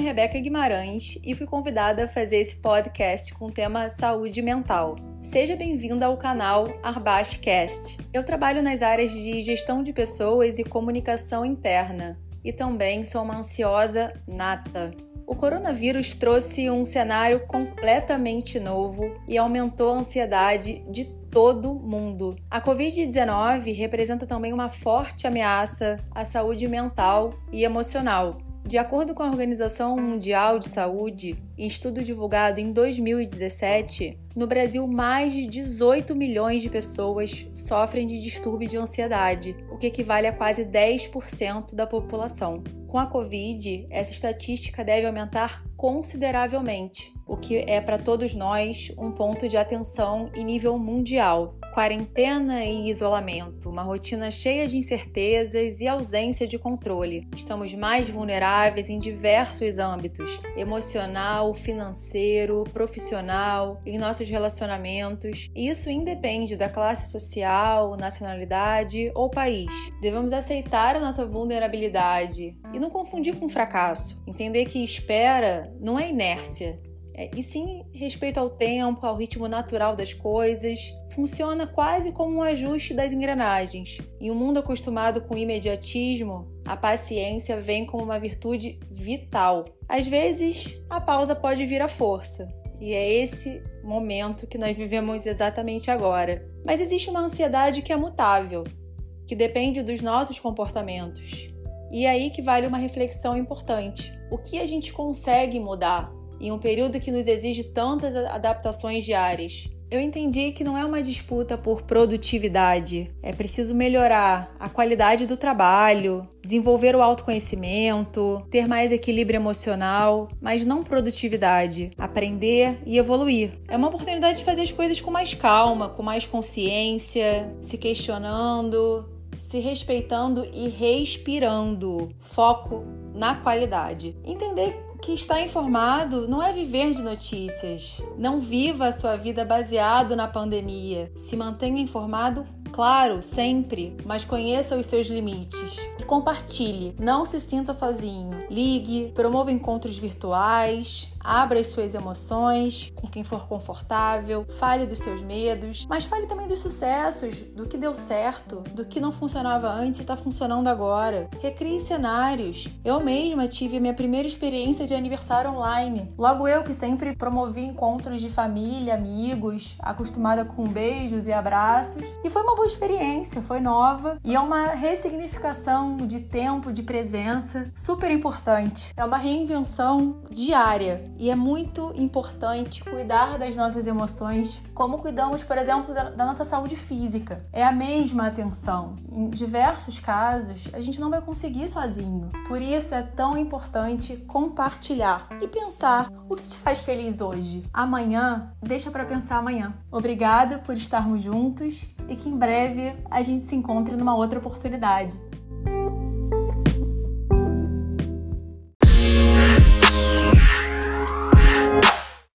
Rebeca Guimarães e fui convidada a fazer esse podcast com o tema saúde mental. Seja bem-vinda ao canal Arbashcast. Eu trabalho nas áreas de gestão de pessoas e comunicação interna e também sou uma ansiosa nata. O coronavírus trouxe um cenário completamente novo e aumentou a ansiedade de todo mundo. A Covid-19 representa também uma forte ameaça à saúde mental e emocional. De acordo com a Organização Mundial de Saúde, em estudo divulgado em 2017, no Brasil mais de 18 milhões de pessoas sofrem de distúrbio de ansiedade, o que equivale a quase 10% da população. Com a Covid, essa estatística deve aumentar consideravelmente, o que é para todos nós um ponto de atenção em nível mundial. Quarentena e isolamento, uma rotina cheia de incertezas e ausência de controle. Estamos mais vulneráveis em diversos âmbitos: emocional, financeiro, profissional, em nossos relacionamentos. E isso independe da classe social, nacionalidade ou país. Devemos aceitar a nossa vulnerabilidade e não confundir com fracasso. Entender que espera não é inércia, é, e sim respeito ao tempo, ao ritmo natural das coisas. Funciona quase como um ajuste das engrenagens. Em um mundo acostumado com imediatismo, a paciência vem como uma virtude vital. Às vezes, a pausa pode vir à força, e é esse momento que nós vivemos exatamente agora. Mas existe uma ansiedade que é mutável, que depende dos nossos comportamentos. E é aí que vale uma reflexão importante. O que a gente consegue mudar em um período que nos exige tantas adaptações diárias? Eu entendi que não é uma disputa por produtividade, é preciso melhorar a qualidade do trabalho, desenvolver o autoconhecimento, ter mais equilíbrio emocional, mas não produtividade, aprender e evoluir. É uma oportunidade de fazer as coisas com mais calma, com mais consciência, se questionando, se respeitando e respirando. Foco na qualidade. Entender que estar informado não é viver de notícias. Não viva a sua vida baseado na pandemia. Se mantenha informado claro, sempre, mas conheça os seus limites e compartilhe. Não se sinta sozinho. Ligue, promova encontros virtuais, abra as suas emoções com quem for confortável, fale dos seus medos, mas fale também dos sucessos, do que deu certo, do que não funcionava antes e está funcionando agora. Recrie cenários. Eu mesma tive a minha primeira experiência de aniversário online. Logo eu que sempre promovi encontros de família, amigos, acostumada com beijos e abraços, e foi uma boa experiência, foi nova e é uma ressignificação de tempo, de presença super importante. É uma reinvenção diária e é muito importante cuidar das nossas emoções, como cuidamos, por exemplo, da, da nossa saúde física. É a mesma atenção. Em diversos casos, a gente não vai conseguir sozinho. Por isso é tão importante compartilhar e pensar o que te faz feliz hoje. Amanhã, deixa para pensar amanhã. Obrigada por estarmos juntos e que em breve a gente se encontre numa outra oportunidade.